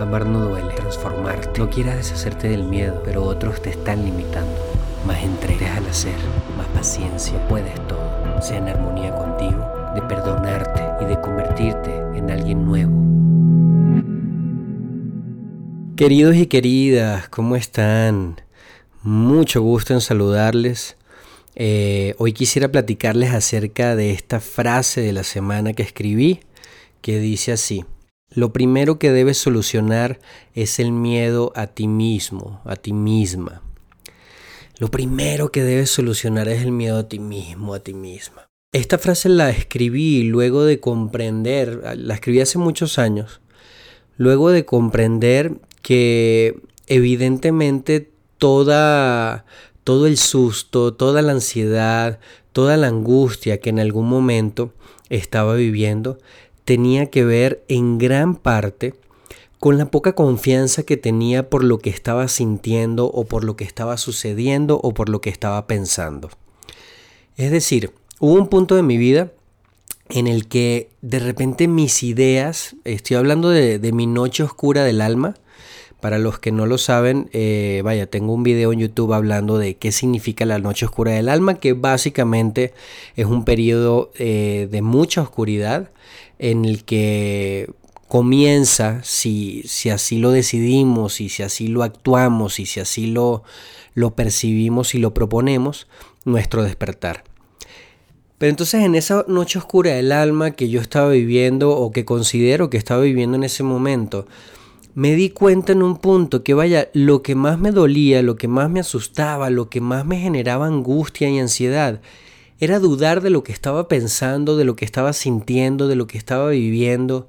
Amar no duele, transformarte. No quieras deshacerte del miedo, pero otros te están limitando. Más entrega, al hacer, más paciencia, puedes todo. Sea en armonía contigo, de perdonarte y de convertirte en alguien nuevo. Queridos y queridas, ¿cómo están? Mucho gusto en saludarles. Eh, hoy quisiera platicarles acerca de esta frase de la semana que escribí, que dice así. Lo primero que debes solucionar es el miedo a ti mismo, a ti misma. Lo primero que debes solucionar es el miedo a ti mismo, a ti misma. Esta frase la escribí luego de comprender, la escribí hace muchos años, luego de comprender que evidentemente toda, todo el susto, toda la ansiedad, toda la angustia que en algún momento estaba viviendo tenía que ver en gran parte con la poca confianza que tenía por lo que estaba sintiendo o por lo que estaba sucediendo o por lo que estaba pensando. Es decir, hubo un punto de mi vida en el que de repente mis ideas, estoy hablando de, mi noche oscura del alma, para los que no lo saben, eh, vaya, tengo un video en YouTube hablando de qué significa la noche oscura del alma, que básicamente es un periodo eh, de mucha oscuridad en el que comienza, si, si, así lo decidimos y si así lo actuamos y si así lo, lo percibimos y lo proponemos, nuestro despertar. Pero entonces en esa noche oscura del alma que yo estaba viviendo o que considero que estaba viviendo en ese momento, me di cuenta en un punto que vaya, lo que más me dolía, lo que más me asustaba, lo que más me generaba angustia y ansiedad, era dudar de lo que estaba pensando, de lo que estaba sintiendo, de lo que estaba viviendo,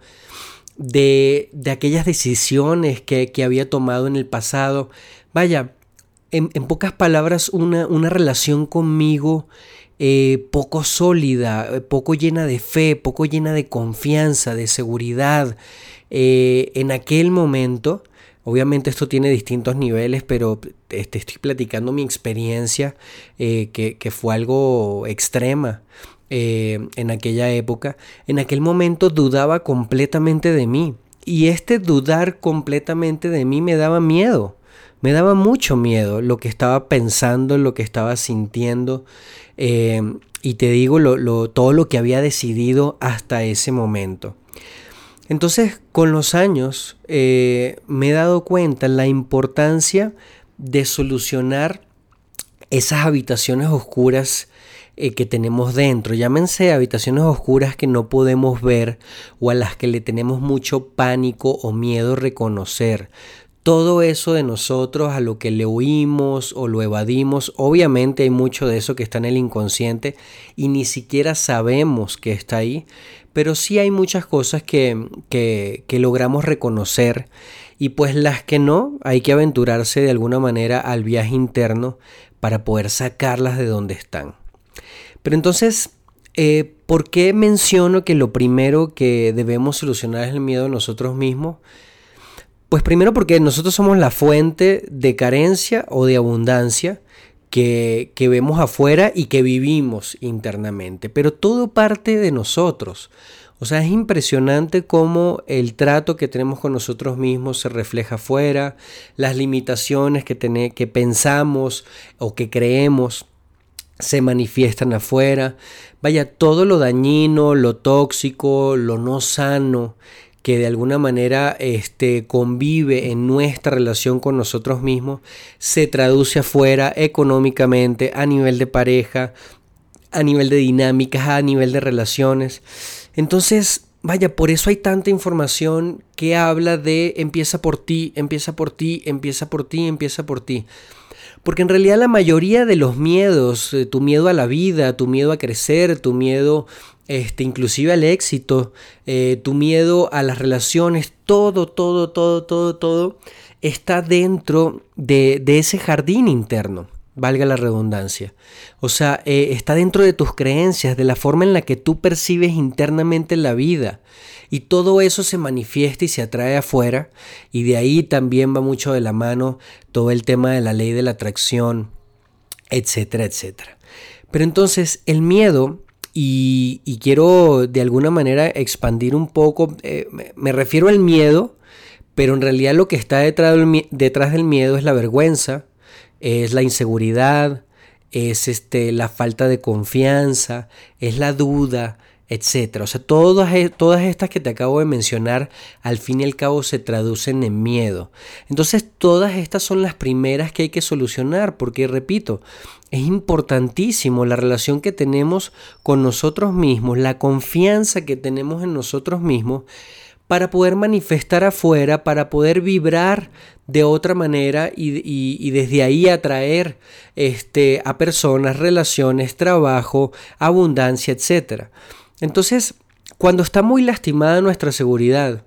de, de aquellas decisiones que, había tomado en el pasado. Vaya, en, pocas palabras, una, una relación conmigo eh, poco sólida, eh, poco llena de fe, poco llena de confianza, de seguridad. Eh, en aquel momento Obviamente esto tiene distintos niveles, pero te estoy platicando mi experiencia, eh, que, fue algo extrema en aquella época. En aquel momento dudaba completamente de mí. Y este dudar completamente de mí me daba miedo. Me daba mucho miedo lo que estaba pensando, lo que estaba sintiendo. Eh, y te digo todo lo que había decidido hasta ese momento. Entonces, con los años, eh, me he dado cuenta la importancia de solucionar esas habitaciones oscuras eh, que tenemos dentro. Llámense habitaciones oscuras que no podemos ver o a las que le tenemos mucho pánico o miedo reconocer todo eso de nosotros, a lo que le huimos o lo evadimos, obviamente hay mucho de eso que está en el inconsciente y ni siquiera sabemos que está ahí, pero sí hay muchas cosas que, que, que logramos reconocer y pues las que no, hay que aventurarse de alguna manera al viaje interno para poder sacarlas de donde están. Pero entonces, eh, ¿por qué menciono que lo primero que debemos solucionar es el miedo a nosotros mismos? Pues primero porque nosotros somos la fuente de carencia o de abundancia que, vemos afuera y que vivimos internamente, pero todo parte de nosotros. O sea, es impresionante cómo el trato que tenemos con nosotros mismos se refleja afuera, las limitaciones que, que pensamos o que creemos se manifiestan afuera. Vaya, todo lo dañino, lo tóxico, lo no sano que de alguna manera este, convive en nuestra relación con nosotros mismos, se traduce afuera económicamente, a nivel de pareja, a nivel de dinámicas, a nivel de relaciones. Entonces, vaya, por eso hay tanta información que habla de empieza por ti, empieza por ti, empieza por ti, empieza por ti. Porque en realidad la mayoría de los miedos, eh, tu miedo a la vida, tu miedo a crecer, tu miedo este, inclusive al éxito, eh, tu miedo a las relaciones, todo, todo, todo, todo, todo está dentro de, ese jardín interno, valga la redundancia. O sea, eh, está dentro de tus creencias, de la forma en la que tú percibes internamente la vida. Y todo eso se manifiesta y se atrae afuera. Y de ahí también va mucho de la mano todo el tema de la ley de la atracción, etcétera, etcétera. Pero entonces el miedo y, quiero de alguna manera expandir un poco, eh, me, refiero al miedo, pero en realidad lo que está detrás del, detrás del miedo es la vergüenza, es la inseguridad, es este, la falta de confianza, es la duda, etc. O sea, todas, e, todas estas que te acabo de mencionar, al fin y al cabo se traducen en miedo. Entonces, todas estas son las primeras que hay que solucionar, porque, repito, es importantísimo la relación que tenemos con nosotros mismos, la confianza que tenemos en nosotros mismos para poder manifestar afuera, para poder vibrar de otra manera y, desde ahí atraer este, a personas, relaciones, trabajo, abundancia, etc. Entonces, cuando está muy lastimada nuestra seguridad,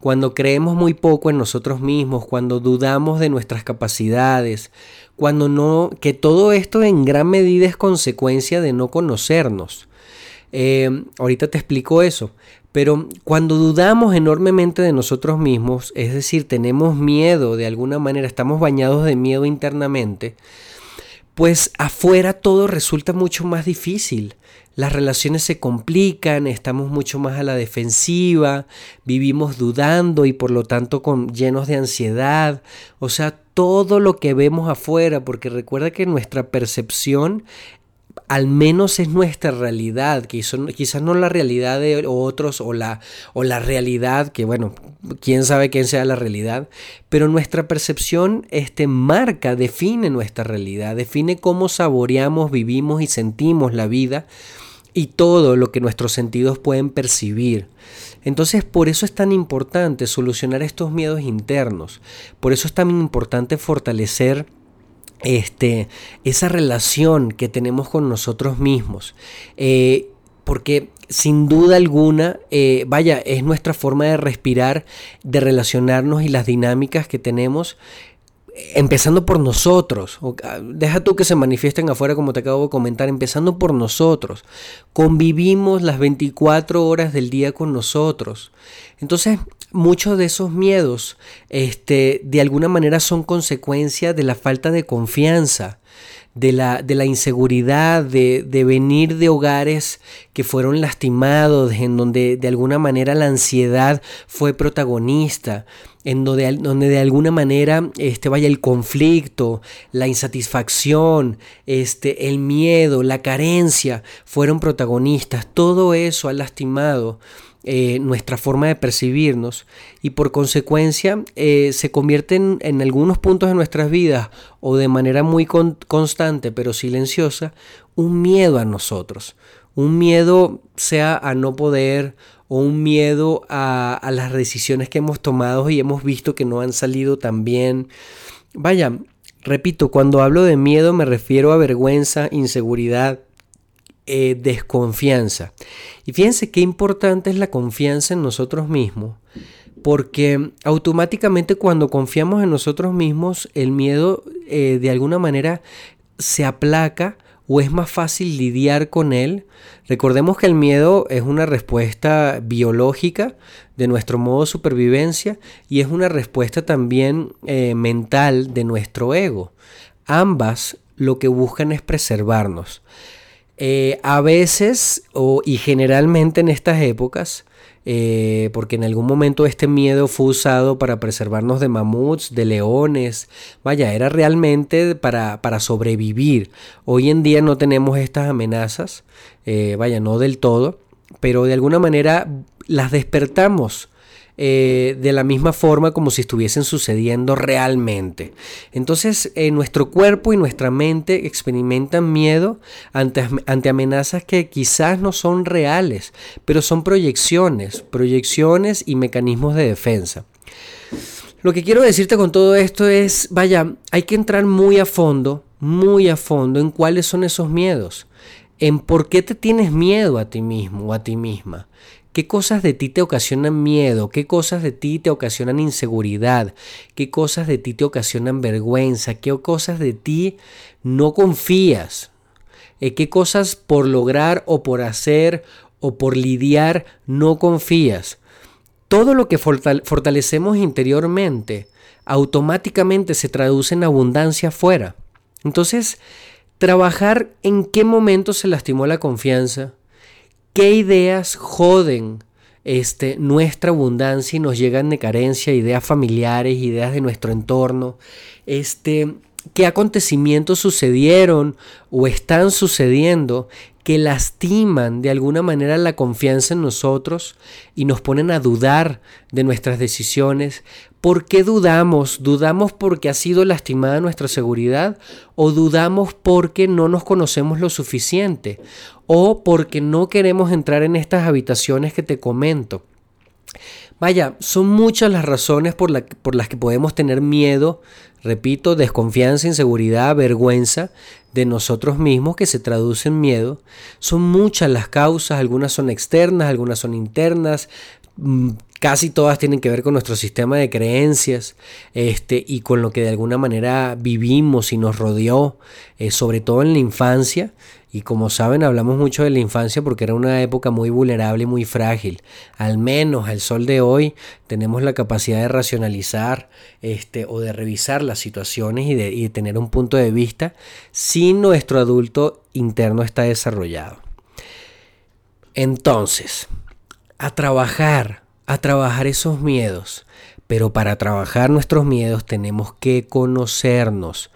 cuando creemos muy poco en nosotros mismos, cuando dudamos de nuestras capacidades, cuando no, que todo esto en gran medida es consecuencia de no conocernos. Eh, ahorita te explico eso. Pero cuando dudamos enormemente de nosotros mismos, es decir, tenemos miedo de alguna manera, estamos bañados de miedo internamente, pues afuera todo resulta mucho más difícil. Las relaciones se complican, estamos mucho más a la defensiva, vivimos dudando y por lo tanto con, llenos de ansiedad. O sea, todo lo que vemos afuera, porque recuerda que nuestra percepción al menos es nuestra realidad, quizás no la realidad de otros o la, o la realidad, que bueno, quién sabe quién sea la realidad, pero nuestra percepción este, marca, define nuestra realidad, define cómo saboreamos, vivimos y sentimos la vida y todo lo que nuestros sentidos pueden percibir. Entonces por eso es tan importante solucionar estos miedos internos, por eso es tan importante fortalecer este, esa relación que tenemos con nosotros mismos. Eh, porque sin duda alguna, eh, vaya, es nuestra forma de respirar, de relacionarnos y las dinámicas que tenemos empezando por nosotros. Ah, deja tú que se manifiesten afuera como te acabo de comentar, empezando por nosotros. Convivimos las 24 horas del día con nosotros. Entonces, muchos de esos miedos, este, de alguna manera son consecuencia de la falta de confianza de la, de la inseguridad, de, de, venir de hogares que fueron lastimados, en donde de alguna manera la ansiedad fue protagonista, en donde, donde de alguna manera este, vaya el conflicto, la insatisfacción, este, el miedo, la carencia fueron protagonistas. Todo eso ha lastimado eh, nuestra forma de percibirnos y por consecuencia eh, se convierten en algunos puntos de nuestras vidas o de manera muy constante pero silenciosa un miedo a nosotros. Un miedo sea a no poder o un miedo a, a las decisiones que hemos tomado y hemos visto que no han salido tan bien. Vaya, repito, cuando hablo de miedo me refiero a vergüenza, inseguridad, eh, desconfianza. Y fíjense qué importante es la confianza en nosotros mismos, porque automáticamente cuando confiamos en nosotros mismos, el miedo eh, de alguna manera se aplaca o es más fácil lidiar con él. Recordemos que el miedo es una respuesta biológica de nuestro modo de supervivencia y es una respuesta también eh, mental de nuestro ego. Ambas lo que buscan es preservarnos. Eh, a veces o, y generalmente en estas épocas, eh, porque en algún momento este miedo fue usado para preservarnos de mamuts, de leones, vaya, era realmente para, para sobrevivir. Hoy en día no tenemos estas amenazas, eh, vaya, no del todo, pero de alguna manera las despertamos eh, de la misma forma como si estuviesen sucediendo realmente. Entonces, eh, nuestro cuerpo y nuestra mente experimentan miedo ante, ante amenazas que quizás no son reales, pero son proyecciones, proyecciones y mecanismos de defensa. Lo que quiero decirte con todo esto es, vaya, hay que entrar muy a fondo, muy a fondo en cuáles son esos miedos, en por qué te tienes miedo a ti mismo o a ti misma. ¿Qué cosas de ti te ocasionan miedo? ¿Qué cosas de ti te ocasionan inseguridad? ¿Qué cosas de ti te ocasionan vergüenza? ¿Qué cosas de ti no confías? Eh, ¿Qué cosas por lograr o por hacer o por lidiar no confías? Todo lo que fortalecemos interiormente automáticamente se traduce en abundancia afuera. Entonces, trabajar en qué momento se lastimó la confianza, qué ideas joden este, nuestra abundancia y nos llegan de carencia, ideas familiares, ideas de nuestro entorno, este, qué acontecimientos sucedieron o están sucediendo que lastiman de alguna manera la confianza en nosotros y nos ponen a dudar de nuestras decisiones. ¿Por qué dudamos? ¿Dudamos porque ha sido lastimada nuestra seguridad? ¿O dudamos porque no nos conocemos lo suficiente? ¿O porque no queremos entrar en estas habitaciones que te comento? Vaya, son muchas las razones por, por, las que podemos tener miedo, repito, desconfianza, inseguridad, vergüenza de nosotros mismos que se traduce en miedo. Son muchas las causas, algunas son externas, algunas son internas, mm, casi todas tienen que ver con nuestro sistema de creencias este, y con lo que de alguna manera vivimos y nos rodeó, eh, sobre todo en la infancia. Y como saben, hablamos mucho de la infancia porque era una época muy vulnerable y muy frágil. Al menos al sol de hoy tenemos la capacidad de racionalizar este, o de revisar las situaciones y de, y de tener un punto de vista si nuestro adulto interno está desarrollado. Entonces, a trabajar, a trabajar esos miedos. Pero para trabajar nuestros miedos tenemos que conocernos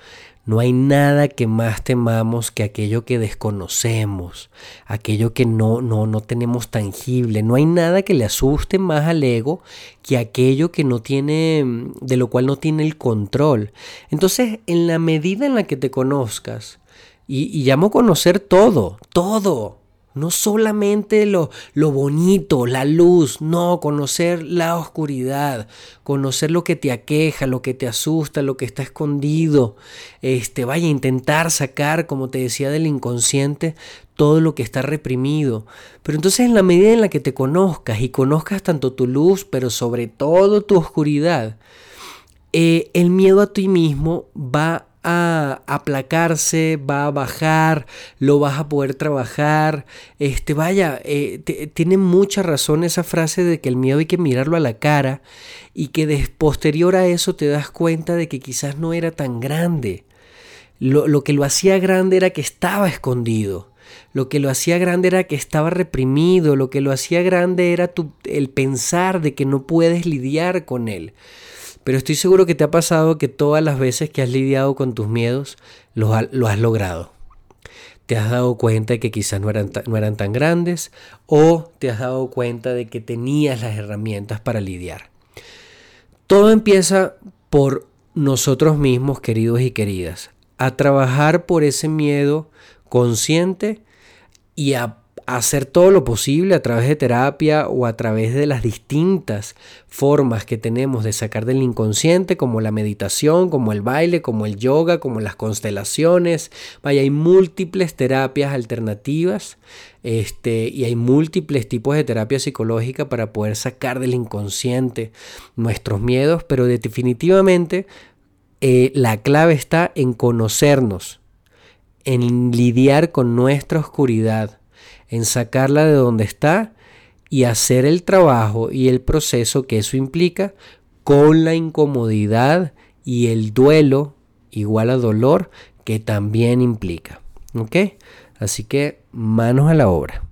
no hay nada que más temamos que aquello que desconocemos, aquello que no, no, no tenemos tangible. No hay nada que le asuste más al ego que aquello que no tiene, de lo cual no tiene el control. Entonces, en la medida en la que te conozcas, y, y llamo conocer todo, todo, no solamente lo, lo, bonito, la luz, no, conocer la oscuridad, conocer lo que te aqueja, lo que te asusta, lo que está escondido. Este, vaya intentar sacar, como te decía, del inconsciente todo lo que está reprimido. Pero entonces en la medida en la que te conozcas y conozcas tanto tu luz, pero sobre todo tu oscuridad, eh, el miedo a ti mismo va a aplacarse, va a bajar, lo vas a poder trabajar. Este, vaya, eh, tiene mucha razón esa frase de que el miedo hay que mirarlo a la cara y que de, posterior a eso te das cuenta de que quizás no era tan grande. Lo, lo que lo hacía grande era que estaba escondido. Lo que lo hacía grande era que estaba reprimido. Lo que lo hacía grande era tu, el pensar de que no puedes lidiar con él. Pero estoy seguro que te ha pasado que todas las veces que has lidiado con tus miedos, lo, has logrado. Te has dado cuenta de que quizás no eran, no eran tan grandes o te has dado cuenta de que tenías las herramientas para lidiar. Todo empieza por nosotros mismos, queridos y queridas, a trabajar por ese miedo consciente y a hacer todo lo posible a través de terapia o a través de las distintas formas que tenemos de sacar del inconsciente, como la meditación, como el baile, como el yoga, como las constelaciones. Vaya, hay múltiples terapias alternativas este, y hay múltiples tipos de terapia psicológica para poder sacar del inconsciente nuestros miedos, pero definitivamente eh, la clave está en conocernos, en lidiar con nuestra oscuridad en sacarla de donde está y hacer el trabajo y el proceso que eso implica con la incomodidad y el duelo igual a dolor que también implica. ¿Ok? Así que manos a la obra.